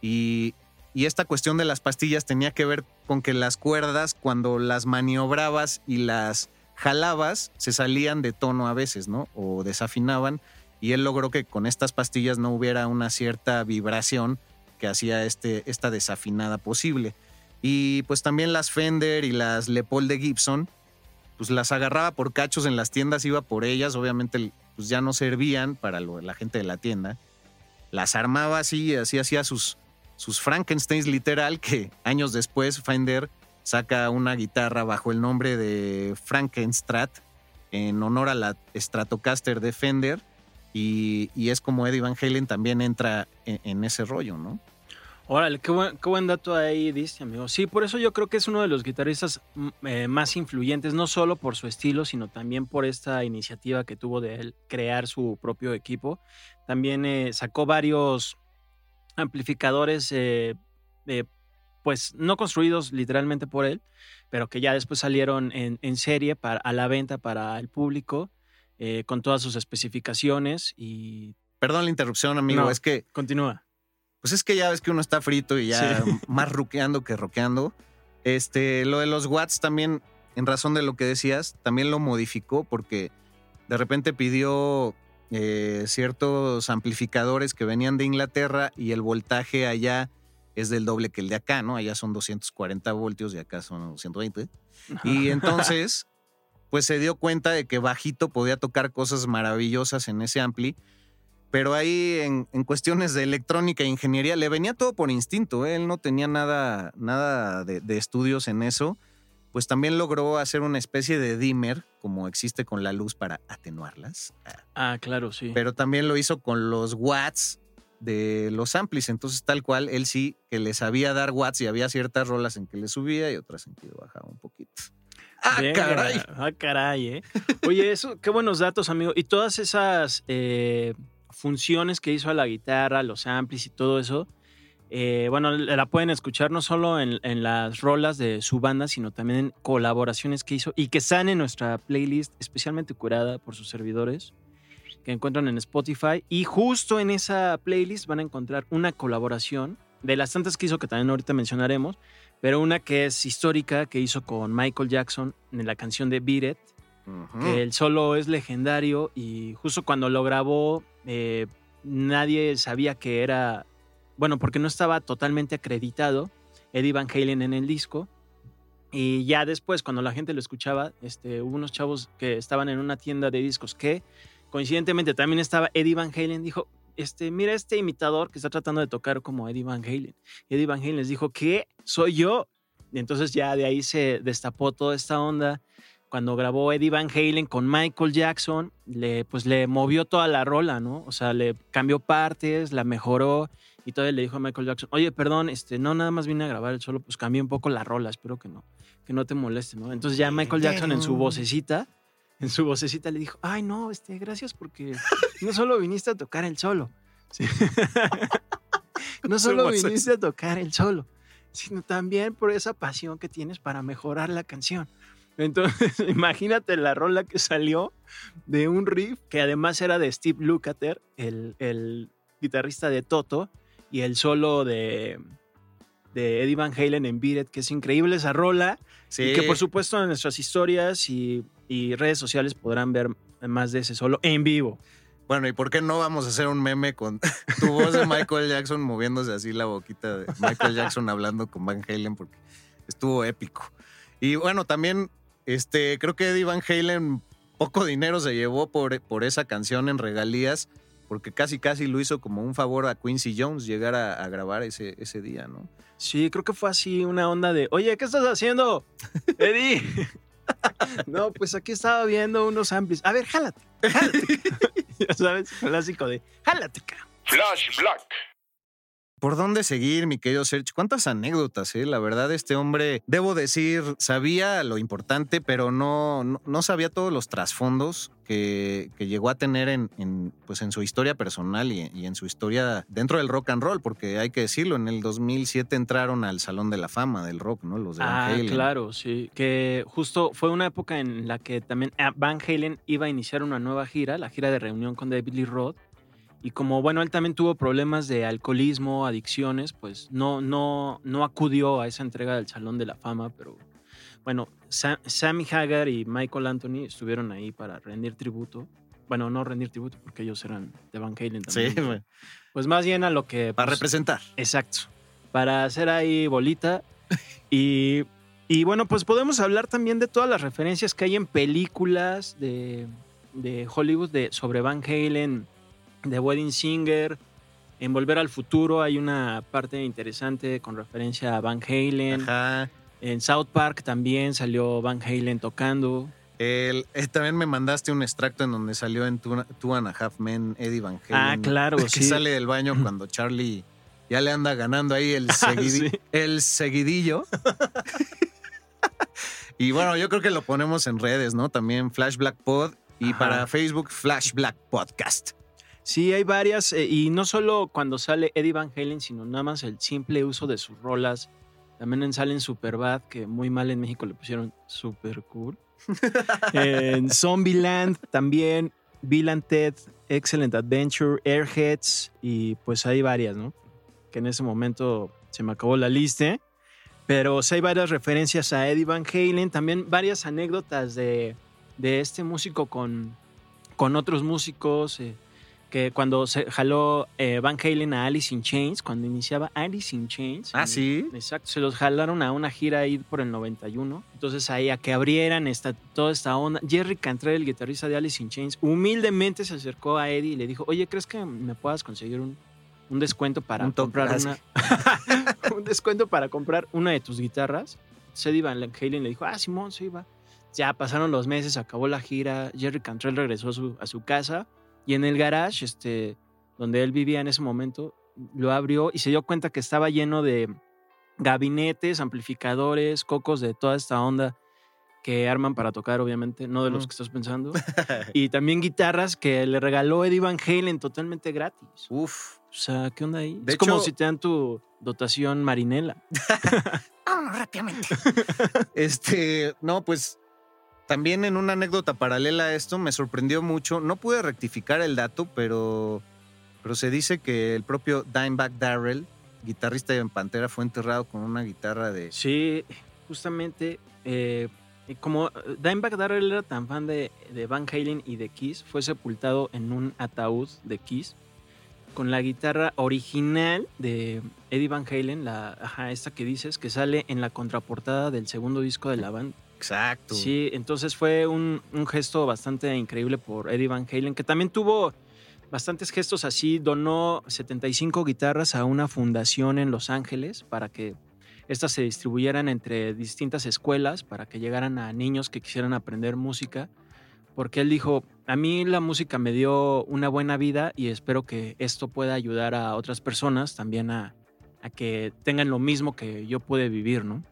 Y, y esta cuestión de las pastillas tenía que ver con que las cuerdas, cuando las maniobrabas y las jalabas, se salían de tono a veces, ¿no? O desafinaban. Y él logró que con estas pastillas no hubiera una cierta vibración que hacía este, esta desafinada posible. Y pues también las Fender y las Le Paul de Gibson, pues las agarraba por cachos en las tiendas, iba por ellas, obviamente pues ya no servían para la gente de la tienda. Las armaba así, así hacía sus, sus Frankensteins literal, que años después Fender saca una guitarra bajo el nombre de Frankenstrat en honor a la Stratocaster de Fender y, y es como Eddie Van Halen también entra en, ese rollo, ¿no? Órale, qué buen, qué buen dato ahí diste, amigo. Sí, por eso yo creo que es uno de los guitarristas eh, más influyentes, no solo por su estilo, sino también por esta iniciativa que tuvo de él crear su propio equipo. También eh, sacó varios amplificadores eh, pues no construidos literalmente por él, pero que ya después salieron en, en serie para, a la venta para el público, eh, con todas sus especificaciones y... Perdón la interrupción, amigo, No, es que... Continúa. Pues es que ya ves que uno está frito y ya Sí. más ruqueando que roqueando. Este, lo de los watts también, en razón de lo que decías, también lo modificó porque de repente pidió eh, ciertos amplificadores que venían de Inglaterra y el voltaje allá es del doble que el de acá, ¿no? Allá son 240 voltios y acá son 220. Y entonces, pues se dio cuenta de que bajito podía tocar cosas maravillosas en ese ampli. Pero ahí en, en cuestiones de electrónica e ingeniería le venía todo por instinto. ¿eh? Él no tenía nada, nada de, de estudios en eso. Pues también logró hacer una especie de dimmer, como existe con la luz para atenuarlas. Ah, claro, sí. Pero también lo hizo con los watts de los amplis. Entonces, tal cual, él sí que le sabía dar watts y había ciertas rolas en que le subía y otras en que le bajaba un poquito. ¡Ah, Venga. caray! Ah, caray, ¿eh? Oye, eso, qué buenos datos, amigo. Y todas esas eh, funciones que hizo a la guitarra, los amplis y todo eso, eh, bueno, la pueden escuchar no solo en, en las rolas de su banda, sino también en colaboraciones que hizo y que están en nuestra playlist especialmente curada por sus servidores que encuentran en Spotify. Y justo en esa playlist van a encontrar una colaboración de las tantas que hizo que también ahorita mencionaremos, pero una que es histórica que hizo con Michael Jackson en la canción de Beat It, que el solo es legendario y justo cuando lo grabó eh, nadie sabía que era, bueno, porque no estaba totalmente acreditado Eddie Van Halen en el disco. Y ya después, cuando la gente lo escuchaba, este, hubo unos chavos que estaban en una tienda de discos que coincidentemente también estaba Eddie Van Halen. Dijo, este, mira este imitador que está tratando de tocar como Eddie Van Halen. Y Eddie Van Halen les dijo, ¿qué? Soy yo. Y entonces ya de ahí se destapó toda esta onda. Cuando grabó Eddie Van Halen con Michael Jackson, le, pues le movió toda la rola, ¿no? O sea, le cambió partes, la mejoró y todavía le dijo a Michael Jackson, oye, perdón, este, no nada más vine a grabar el solo, pues cambié un poco la rola, espero que no, que no te moleste, ¿no? Entonces ya Michael Jackson en su vocecita, en su vocecita le dijo, ay, no, este, gracias porque no solo viniste a tocar el solo, sí. no solo viniste a tocar el solo, sino también por esa pasión que tienes para mejorar la canción. Entonces, imagínate la rola que salió de un riff que además era de Steve Lukather, el, el guitarrista de Toto, y el solo de, de Eddie Van Halen en Beat It, que es increíble esa rola. Sí. Y que por supuesto en nuestras historias y, y redes sociales podrán ver más de ese solo en vivo. Bueno, ¿y por qué no vamos a hacer un meme con tu voz de Michael Jackson moviéndose así la boquita de Michael Jackson hablando con Van Halen? Porque estuvo épico. Y bueno, también este, creo que Eddie Van Halen poco dinero se llevó por, por esa canción en regalías, porque casi casi lo hizo como un favor a Quincy Jones llegar a, a grabar ese, ese día, ¿no? Sí, creo que fue así una onda de, oye, ¿qué estás haciendo, Eddie? no, pues aquí estaba viendo unos amplis. A ver, jálate, jálate. ya sabes, clásico de, jálate, cabrón. Flash Black. ¿Por dónde seguir, mi querido Serge? ¿Cuántas anécdotas, eh? La verdad, este hombre, debo decir, sabía lo importante, pero no, no, no sabía todos los trasfondos que, que llegó a tener en, en, pues en su historia personal y, y en su historia dentro del rock and roll, porque hay que decirlo, en el 2007 entraron al Salón de la Fama del rock, ¿no? Los de Van Ah, Halen. claro, sí. Que justo fue una época en la que también ah, Van Halen iba a iniciar una nueva gira, la gira de reunión con David Lee Roth. Y como, bueno, él también tuvo problemas de alcoholismo, adicciones, pues no, no, no acudió a esa entrega del Salón de la Fama, pero bueno, Sam- Sammy Hagar y Michael Anthony estuvieron ahí para rendir tributo. Bueno, no rendir tributo porque ellos eran de Van Halen también. Sí, güey. Pues más bien a lo que... Para pues, representar. Exacto. Para hacer ahí bolita. Y, y bueno, pues podemos hablar también de todas las referencias que hay en películas de, de Hollywood de, sobre Van Halen, de Wedding Singer. En Volver al Futuro hay una parte interesante con referencia a Van Halen. Ajá. En South Park también salió Van Halen tocando. El- eh, también me mandaste un extracto en donde salió en Two, Two and a Half Men Eddie Van Halen. Ah, claro, que sí. sale del baño cuando Charlie ya le anda ganando ahí el, seguidi- Sí. el seguidillo. y bueno, yo creo que lo ponemos en redes, ¿no? También Flash Black Pod y Ajá. para Facebook Flash Black Podcast. Sí, hay varias, eh, y no solo cuando sale Eddie Van Halen, sino nada más el simple uso de sus rolas. También sale en Superbad, que muy mal en México le pusieron Super Cool. en Zombieland también, Bill and Ted, Excellent Adventure, Airheads, y pues hay varias, ¿no? Que en ese momento se me acabó la lista. Pero sí hay varias referencias a Eddie Van Halen, también varias anécdotas de, de este músico con, con otros músicos. eh, que cuando se jaló eh, Van Halen a Alice in Chains, cuando iniciaba Alice in Chains. Ah, sí. Exacto, se los jalaron a una gira ahí por el 91. Entonces ahí a que abrieran esta, toda esta onda. Jerry Cantrell, el guitarrista de Alice in Chains, humildemente se acercó a Eddie y le dijo, oye, ¿crees que me puedas conseguir un, un descuento para Un comprar una... un descuento para comprar una de tus guitarras? Eddie Van Halen le dijo, ah, Simón, sí, va. Ya pasaron los meses, acabó la gira, Jerry Cantrell regresó a su, a su casa y en el garage, este, donde él vivía en ese momento, lo abrió y se dio cuenta que estaba lleno de gabinetes, amplificadores, cocos de toda esta onda que arman para tocar, obviamente, no de los Mm. que estás pensando. y también guitarras que le regaló Eddie Van Halen totalmente gratis. Uf. O sea, ¿qué onda ahí? De es como hecho- si te dan tu dotación marinela. Vámonos rápidamente. este, no, pues también en una anécdota paralela a esto me sorprendió mucho. No pude rectificar el dato, pero, pero se dice que el propio Dimebag Darrell, guitarrista de Pantera, fue enterrado con una guitarra de. Sí, justamente, eh, como Dimebag Darrell era tan fan de, de Van Halen y de Kiss, fue sepultado en un ataúd de Kiss con la guitarra original de Eddie Van Halen, la, ajá, esta que dices, que sale en la contraportada del segundo disco de la banda. Exacto. Sí, entonces fue un, un gesto bastante increíble por Eddie Van Halen, que también tuvo bastantes gestos así. Donó 75 guitarras a una fundación en Los Ángeles para que estas se distribuyeran entre distintas escuelas, para que llegaran a niños que quisieran aprender música. Porque él dijo, a mí la música me dio una buena vida y espero que esto pueda ayudar a otras personas también a, a que tengan lo mismo que yo pude vivir, ¿no?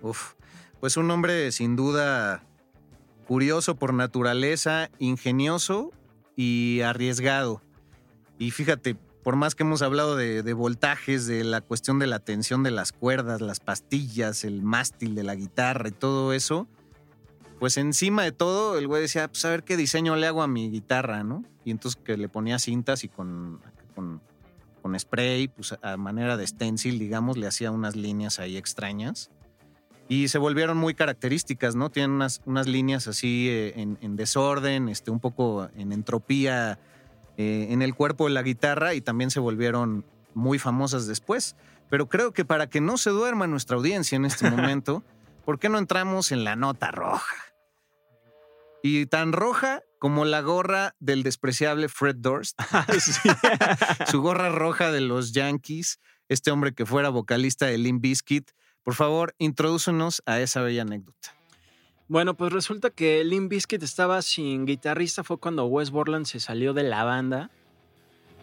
Uf. Pues un hombre sin duda curioso por naturaleza, ingenioso y arriesgado. Y fíjate, por más que hemos hablado de, voltajes, de la cuestión de la tensión de las cuerdas, las pastillas, el mástil de la guitarra y todo eso, pues encima de todo, el güey decía, pues a ver qué diseño le hago a mi guitarra, ¿no? Y entonces que le ponía cintas y con, con, con spray, pues a manera de stencil, digamos, le hacía unas líneas ahí extrañas. Y se volvieron muy características, ¿no? Tienen unas, unas líneas así eh, en, en desorden, este, un poco en entropía eh, en el cuerpo de la guitarra y también se volvieron muy famosas después. Pero creo que para que no se duerma nuestra audiencia en este momento, ¿por qué no entramos en la nota roja? Y tan roja como la gorra del despreciable Fred Durst. Su gorra roja de los Yankees, este hombre que fuera vocalista de Limp Bizkit. Por favor, introdúcenos a esa bella anécdota. Bueno, pues resulta que Limp Bizkit estaba sin guitarrista. Fue cuando Wes Borland se salió de la banda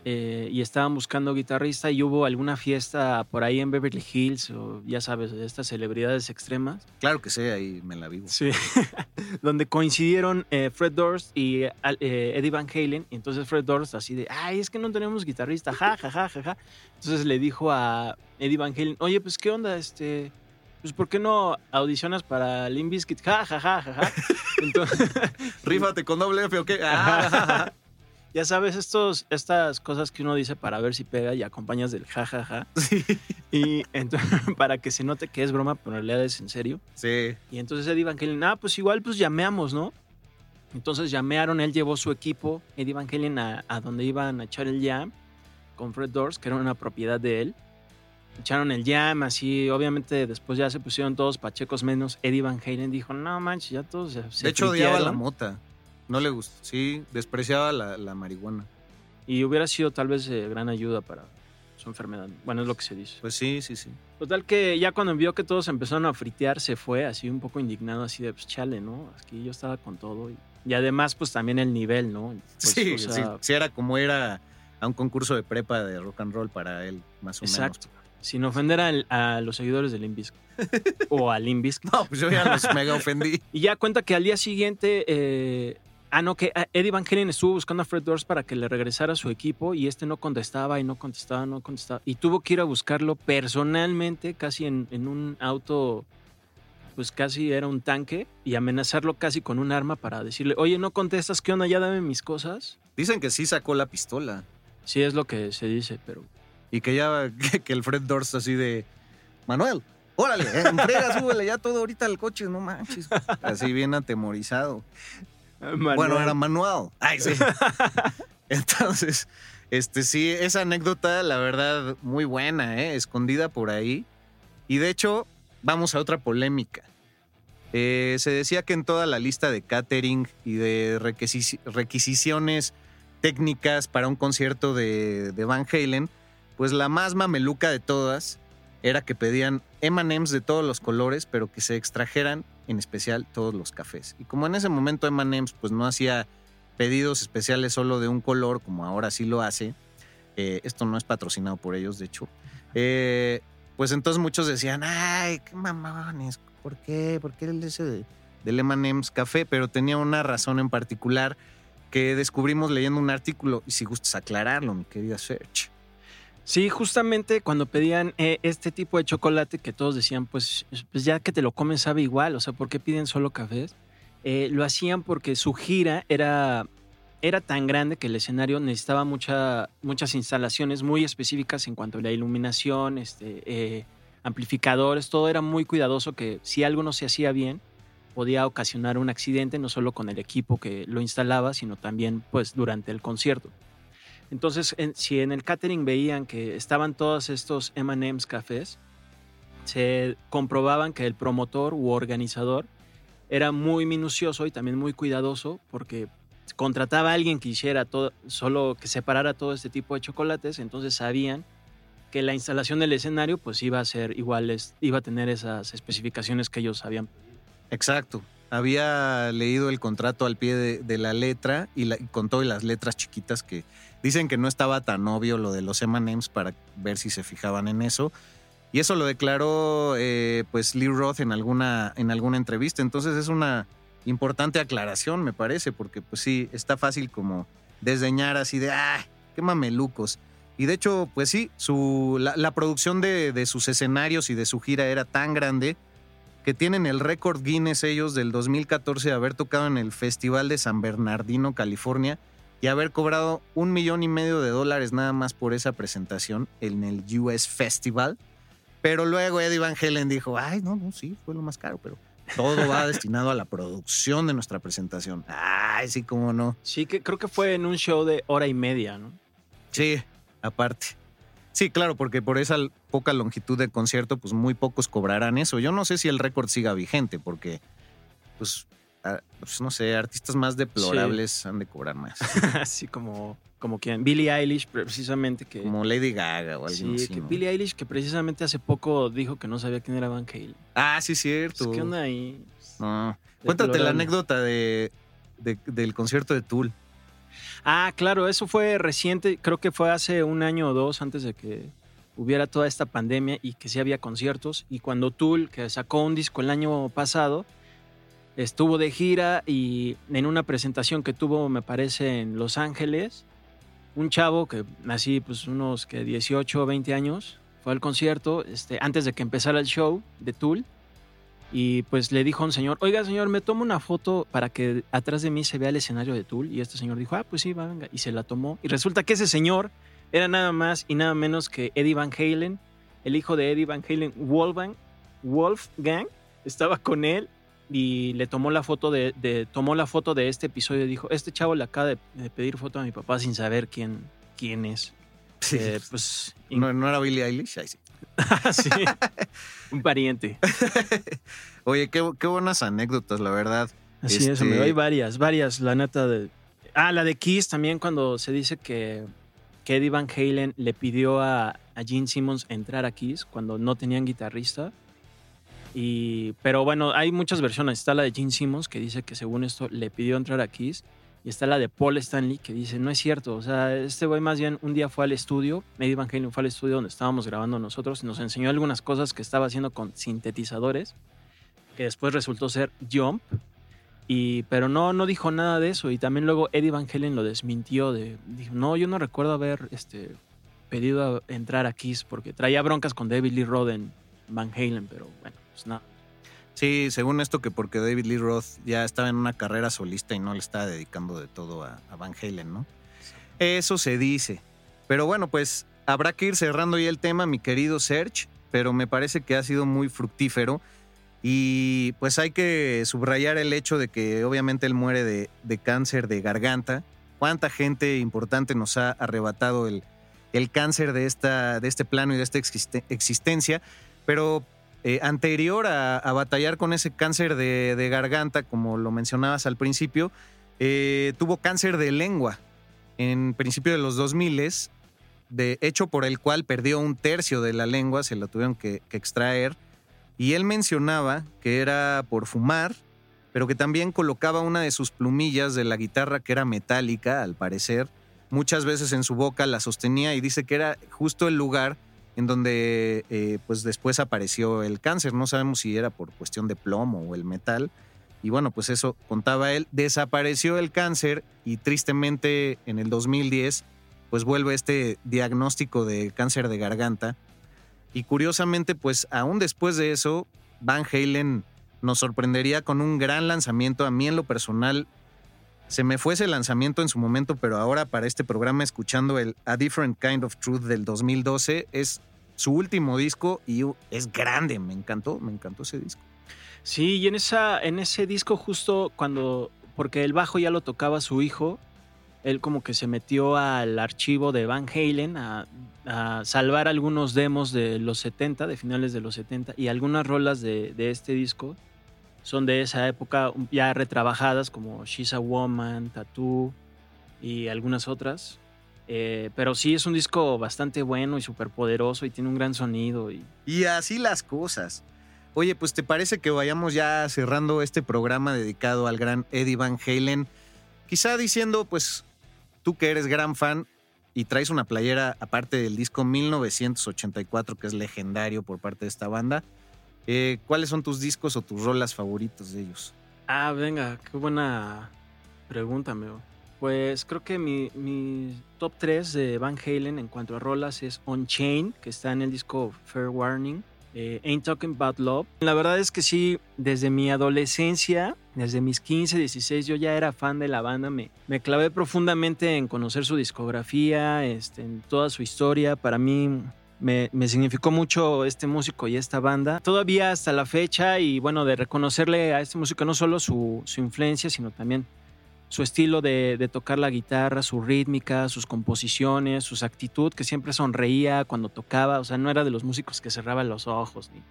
eh, y estaban buscando guitarrista y hubo alguna fiesta por ahí en Beverly Hills o ya sabes, de estas celebridades extremas. Claro que sí, ahí me la vivo. Sí. Donde coincidieron eh, Fred Durst y eh, Eddie Van Halen. Y entonces Fred Durst así de, ay, es que no tenemos guitarrista, ja, ja, ja, ja, ja. Entonces le dijo a Eddie Van Halen, oye, pues qué onda, este, pues ¿por qué no audicionas para Limp Bizkit? Ja, ja, ja, ja, ja. Entonces, Rífate con doble F, ¿ok? Ajá. Ya sabes, estos, estas cosas que uno dice para ver si pega y acompañas del ja, ja, ja. Y entonces, para que se note que es broma, pero en realidad es en serio. Sí. Y entonces Eddie Van Halen, ah, pues igual pues llameamos, ¿no? Entonces llamearon, él llevó su equipo, Eddie Van Halen, a, a donde iban a echar el jam con Fred Durst, que era una propiedad de él. Echaron el jam, así, obviamente después ya se pusieron todos pachecos menos. Eddie Van Halen dijo, no manches, ya todos se, se de hecho, odiaba la friquearon". mota. No le gustó. Sí, despreciaba la, la marihuana. Y hubiera sido tal vez de gran ayuda para su enfermedad. Bueno, es lo que se dice. Pues sí, sí, sí. Total que ya cuando vio que todos empezaron a fritear, se fue así un poco indignado, así de, pues chale, ¿no? Aquí yo estaba con todo. Y, y además, pues también el nivel, ¿no? Pues, sí, o sea, sí, sí, era como era a un concurso de prepa de rock and roll para él, más o Exacto. Sin ofender al- a, los seguidores del Limbisk. o al Limbisk. menos. No, pues yo ya los mega ofendí. Y ya cuenta que al día siguiente. eh, ah, no, que ah, Eddie Van Halen estuvo buscando a Fred Durst para que le regresara a su equipo y este no contestaba y no contestaba, no contestaba. Y tuvo que ir a buscarlo personalmente, casi en, en un auto, pues casi era un tanque, y amenazarlo casi con un arma para decirle: Oye, no contestas, ¿qué onda? Ya dame mis cosas. Dicen que sí sacó la pistola. Sí, es lo que se dice, pero. Y que ya, que, que el Fred Durst así de, Manuel, órale, eh, entrega, súbele ya todo ahorita al coche, no manches. Así bien atemorizado. Bueno, era manual. Ay, sí. Entonces, este sí, esa anécdota, la verdad, muy buena, ¿eh? escondida por ahí. Y de hecho, vamos a otra polémica. Eh, se decía que en toda la lista de catering y de requisiciones técnicas para un concierto de, de Van Halen, pues la más mameluca de todas era que pedían M&M's de todos los colores, pero que se extrajeran en especial todos los cafés. Y como en ese momento M&M's pues no hacía pedidos especiales solo de un color, como ahora sí lo hace, eh, esto no es patrocinado por ellos, de hecho, eh, pues entonces muchos decían, ay, qué mamones, ¿por qué? ¿Por qué el ese de, del M&M's café? Pero tenía una razón en particular que descubrimos leyendo un artículo, y si gustas aclararlo, mi querida Search. Sí, justamente cuando pedían eh, este tipo de chocolate que todos decían, pues, pues, ya que te lo comes sabe igual, o sea, ¿por qué piden solo cafés? Eh, lo hacían porque su gira era, era tan grande que el escenario necesitaba mucha, muchas instalaciones muy específicas en cuanto a la iluminación, este, eh, amplificadores, todo era muy cuidadoso que si algo no se hacía bien, podía ocasionar un accidente, no solo con el equipo que lo instalaba, sino también pues durante el concierto. Entonces, si en el catering veían que estaban todos estos M&M's cafés, se comprobaban que el promotor u organizador era muy minucioso y también muy cuidadoso porque contrataba a alguien que hiciera todo, solo que separara todo este tipo de chocolates, entonces sabían que la instalación del escenario pues iba a ser igual, iba a tener esas especificaciones que ellos habían. Exacto había leído el contrato al pie de, la letra y, con todas las letras chiquitas que dicen que no estaba tan obvio lo de los M&M's para ver si se fijaban en eso. Y eso lo declaró eh, pues Lee Roth en alguna, en alguna entrevista. Entonces es una importante aclaración, me parece, porque pues sí, está fácil como desdeñar así de, ¡ah, qué mamelucos! Y de hecho, pues sí, su, la, producción de, de sus escenarios y de su gira era tan grande que tienen el récord Guinness ellos del 2014 de haber tocado en el Festival de San Bernardino, California, y haber cobrado un millón y medio de dólares nada más por esa presentación en el US Festival. Pero luego Eddie Van Halen dijo, ay, no, no, sí, fue lo más caro, pero todo va destinado a la producción de nuestra presentación. Ay, sí, cómo no. Sí, que creo que fue en un show de hora y media, ¿no? Sí, aparte. Sí, claro, porque por esa poca longitud de concierto, pues muy pocos cobrarán eso. Yo no sé si el récord siga vigente, porque, pues, pues no sé, artistas más deplorables han de cobrar más. Así como, como quien, Billie Eilish, precisamente que. Como Lady Gaga o algo así. que Billie Eilish, que precisamente hace poco dijo que no sabía quién era Van Halen. Ah, sí, cierto. Pues, ¿Qué onda ahí? Cuéntate la anécdota de, del concierto de Tool. Ah, claro, eso fue reciente, creo que fue hace un año o dos antes de que hubiera toda esta pandemia y que sí había conciertos. Y cuando Tool, que sacó un disco el año pasado, estuvo de gira y en una presentación que tuvo, me parece, en Los Ángeles, un chavo que así, pues unos que 18 o 20 años, fue al concierto este, antes de que empezara el show de Tool y pues le dijo a un señor, oiga señor, me tomo una foto para que atrás de mí se vea el escenario de Tool. Y este señor dijo, ah, pues sí, va, venga. Y se la tomó. Y resulta que ese señor era nada más y nada menos que Eddie Van Halen, el hijo de Eddie Van Halen, Wolfgang, Wolfgang, estaba con él y le tomó la foto de, tomó la foto de este episodio y dijo, este chavo le acaba de, pedir foto a mi papá sin saber quién, quién es. Sí, eh, pues, no, era Billie Eilish, sí. sí, un pariente. Oye, qué, buenas anécdotas, la verdad. Así es, me hay varias, varias. La neta de. Ah, la de Kiss también, cuando se dice que, que Eddie Van Halen le pidió a, a Gene Simmons entrar a Kiss cuando no tenían guitarrista. Y, pero bueno, hay muchas versiones. Está la de Gene Simmons que dice que según esto le pidió entrar a Kiss. Y está la de Paul Stanley que dice, no es cierto, o sea, este güey más bien un día fue al estudio, Eddie Van Halen fue al estudio donde estábamos grabando nosotros y nos enseñó algunas cosas que estaba haciendo con sintetizadores, que después resultó ser Jump, y, pero no, no dijo nada de eso. Y también luego Eddie Van Halen lo desmintió. De, dijo, no, yo no recuerdo haber este, pedido a entrar a Kiss porque traía broncas con David Lee Roth en Van Halen, pero bueno, pues nada. Sí, según esto que porque David Lee Roth ya estaba en una carrera solista y no le estaba dedicando de todo a, Van Halen, ¿no? Eso se dice. Pero bueno, pues habrá que ir cerrando ya el tema, mi querido Serge. pero me parece que ha sido muy fructífero. Y pues hay que subrayar el hecho de que obviamente él muere de, de cáncer de garganta. ¿Cuánta gente importante nos ha arrebatado el, el cáncer de, esta, de este plano y de esta existencia? Pero eh, anterior a, batallar con ese cáncer de, garganta, como lo mencionabas al principio, eh, tuvo cáncer de lengua en principio de los 2000 de hecho por el cual perdió un tercio de la lengua, se la tuvieron que, extraer. Y él mencionaba que era por fumar, pero que también colocaba una de sus plumillas de la guitarra que era metálica, al parecer. Muchas veces en su boca la sostenía y dice que era justo el lugar en donde eh, pues después apareció el cáncer. No sabemos si era por cuestión de plomo o el metal. Y bueno, pues eso contaba él. Desapareció el cáncer y tristemente en el 2010 pues vuelve este diagnóstico de cáncer de garganta. Y curiosamente, pues aún después de eso, Van Halen nos sorprendería con un gran lanzamiento. A mí en lo personal se me fue ese lanzamiento en su momento, pero ahora para este programa escuchando el A Different Kind of Truth del 2012 es su último disco y es grande, me encantó, me encantó ese disco. Sí, y en, esa, en ese disco justo cuando, porque el bajo ya lo tocaba su hijo, él como que se metió al archivo de Van Halen a, salvar algunos demos de los 70, de finales de los 70, y algunas rolas de, este disco son de esa época ya retrabajadas como She's a Woman, Tattoo y algunas otras. Eh, pero sí es un disco bastante bueno y súper poderoso y tiene un gran sonido. Y... y así las cosas. Oye, pues te parece que vayamos ya cerrando este programa dedicado al gran Eddie Van Halen. Quizá diciendo, pues, tú que eres gran fan y traes una playera aparte del disco 1984, que es legendario por parte de esta banda, eh, ¿cuáles son tus discos o tus rolas favoritos de ellos? Ah, venga, qué buena pregunta, amigo. Pues creo que mi, mi, top 3 de Van Halen en cuanto a rolas es On Chain, que está en el disco Fair Warning. Eh, Ain't Talking About Love. La verdad es que sí, desde mi adolescencia, desde mis 15, 16, yo ya era fan de la banda. Me, me clavé profundamente en conocer su discografía, este, en toda su historia. Para mí me, significó mucho este músico y esta banda. Todavía hasta la fecha y bueno, de reconocerle a este músico no solo su, su influencia, sino también su estilo de, tocar la guitarra, su rítmica, sus composiciones, su actitud, que siempre sonreía cuando tocaba, o sea, no era de los músicos que cerraban los ojos ni,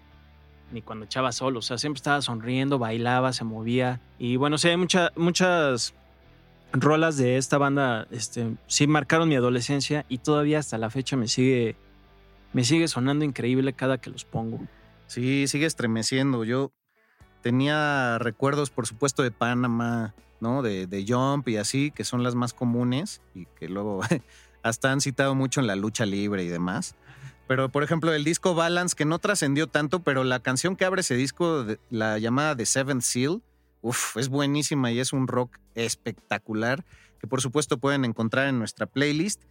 ni cuando echaba solo, o sea, siempre estaba sonriendo, bailaba, se movía. Y bueno, sí, hay muchas rolas de esta banda, este, sí marcaron mi adolescencia y todavía hasta la fecha me sigue, me sigue sonando increíble cada que los pongo. Sí, sigue estremeciendo. Yo tenía recuerdos, por supuesto, de Panamá, ¿no? De, Jump y así, que son las más comunes y que luego hasta han citado mucho en la lucha libre y demás. Pero, por ejemplo, el disco Balance, que no trascendió tanto, pero la canción que abre ese disco, la llamada The Seventh Seal, uf, es buenísima y es un rock espectacular, que por supuesto pueden encontrar en nuestra playlist.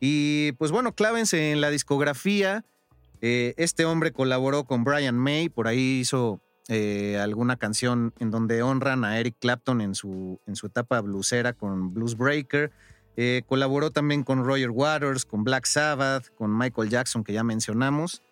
Y pues bueno, clávense en la discografía. Eh, este hombre colaboró con Brian May, por ahí hizo eh, alguna canción en donde honran a Eric Clapton en su, en su etapa bluesera con Blues Breaker. Eh, colaboró también con Roger Waters, con Black Sabbath, con Michael Jackson, que ya mencionamos.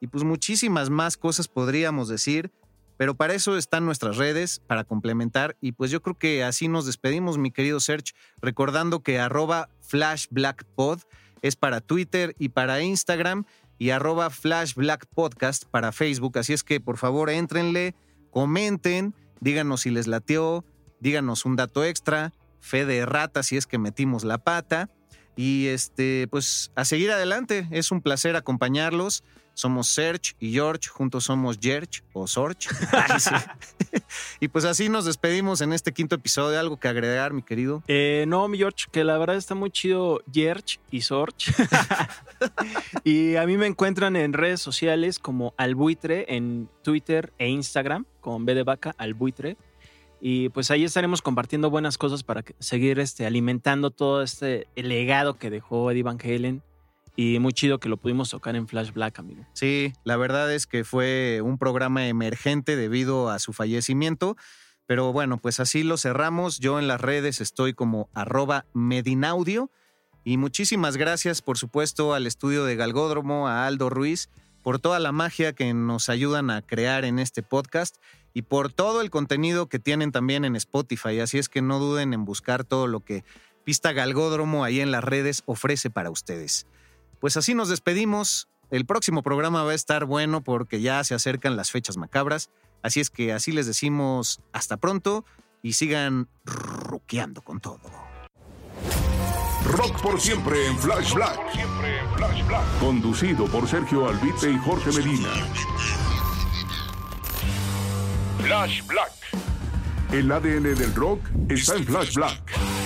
Y pues muchísimas más cosas podríamos decir, pero para eso están nuestras redes, para complementar. Y pues yo creo que así nos despedimos, mi querido Serge, recordando que arroba flashblackpod es para Twitter y para Instagram y arroba Flash Black Podcast para Facebook. Así es que por favor éntrenle, comenten, díganos si les lateó, díganos un dato extra, fe de rata si es que metimos la pata. Y este, pues a seguir adelante, es un placer acompañarlos. Somos Serge y George, juntos somos George o Sorge. y pues así nos despedimos en este quinto episodio. ¿Algo que agregar, mi querido? Eh, no, mi George, que la verdad está muy chido George y Sorge. y a mí me encuentran en redes sociales como Albuitre en Twitter e Instagram, con B de vaca, Albuitre. Y pues ahí estaremos compartiendo buenas cosas para seguir este, alimentando todo este legado que dejó Eddie Van Halen y muy chido que lo pudimos tocar en Flash Black, amigo. Sí, la verdad es que fue un programa emergente debido a su fallecimiento. Pero bueno, pues así lo cerramos. Yo en las redes estoy como medinaudio. Y muchísimas gracias, por supuesto, al estudio de Galgódromo, a Aldo Ruiz, por toda la magia que nos ayudan a crear en este podcast y por todo el contenido que tienen también en Spotify. Así es que no duden en buscar todo lo que Pista Galgódromo ahí en las redes ofrece para ustedes. Pues así nos despedimos. El próximo programa va a estar bueno porque ya se acercan las fechas macabras. Así es que así les decimos hasta pronto y sigan ruqueando con todo. Rock por siempre en Flash Black. Conducido por Sergio Albite y Jorge Medina. Flash Black. El ADN del rock está en Flash Black.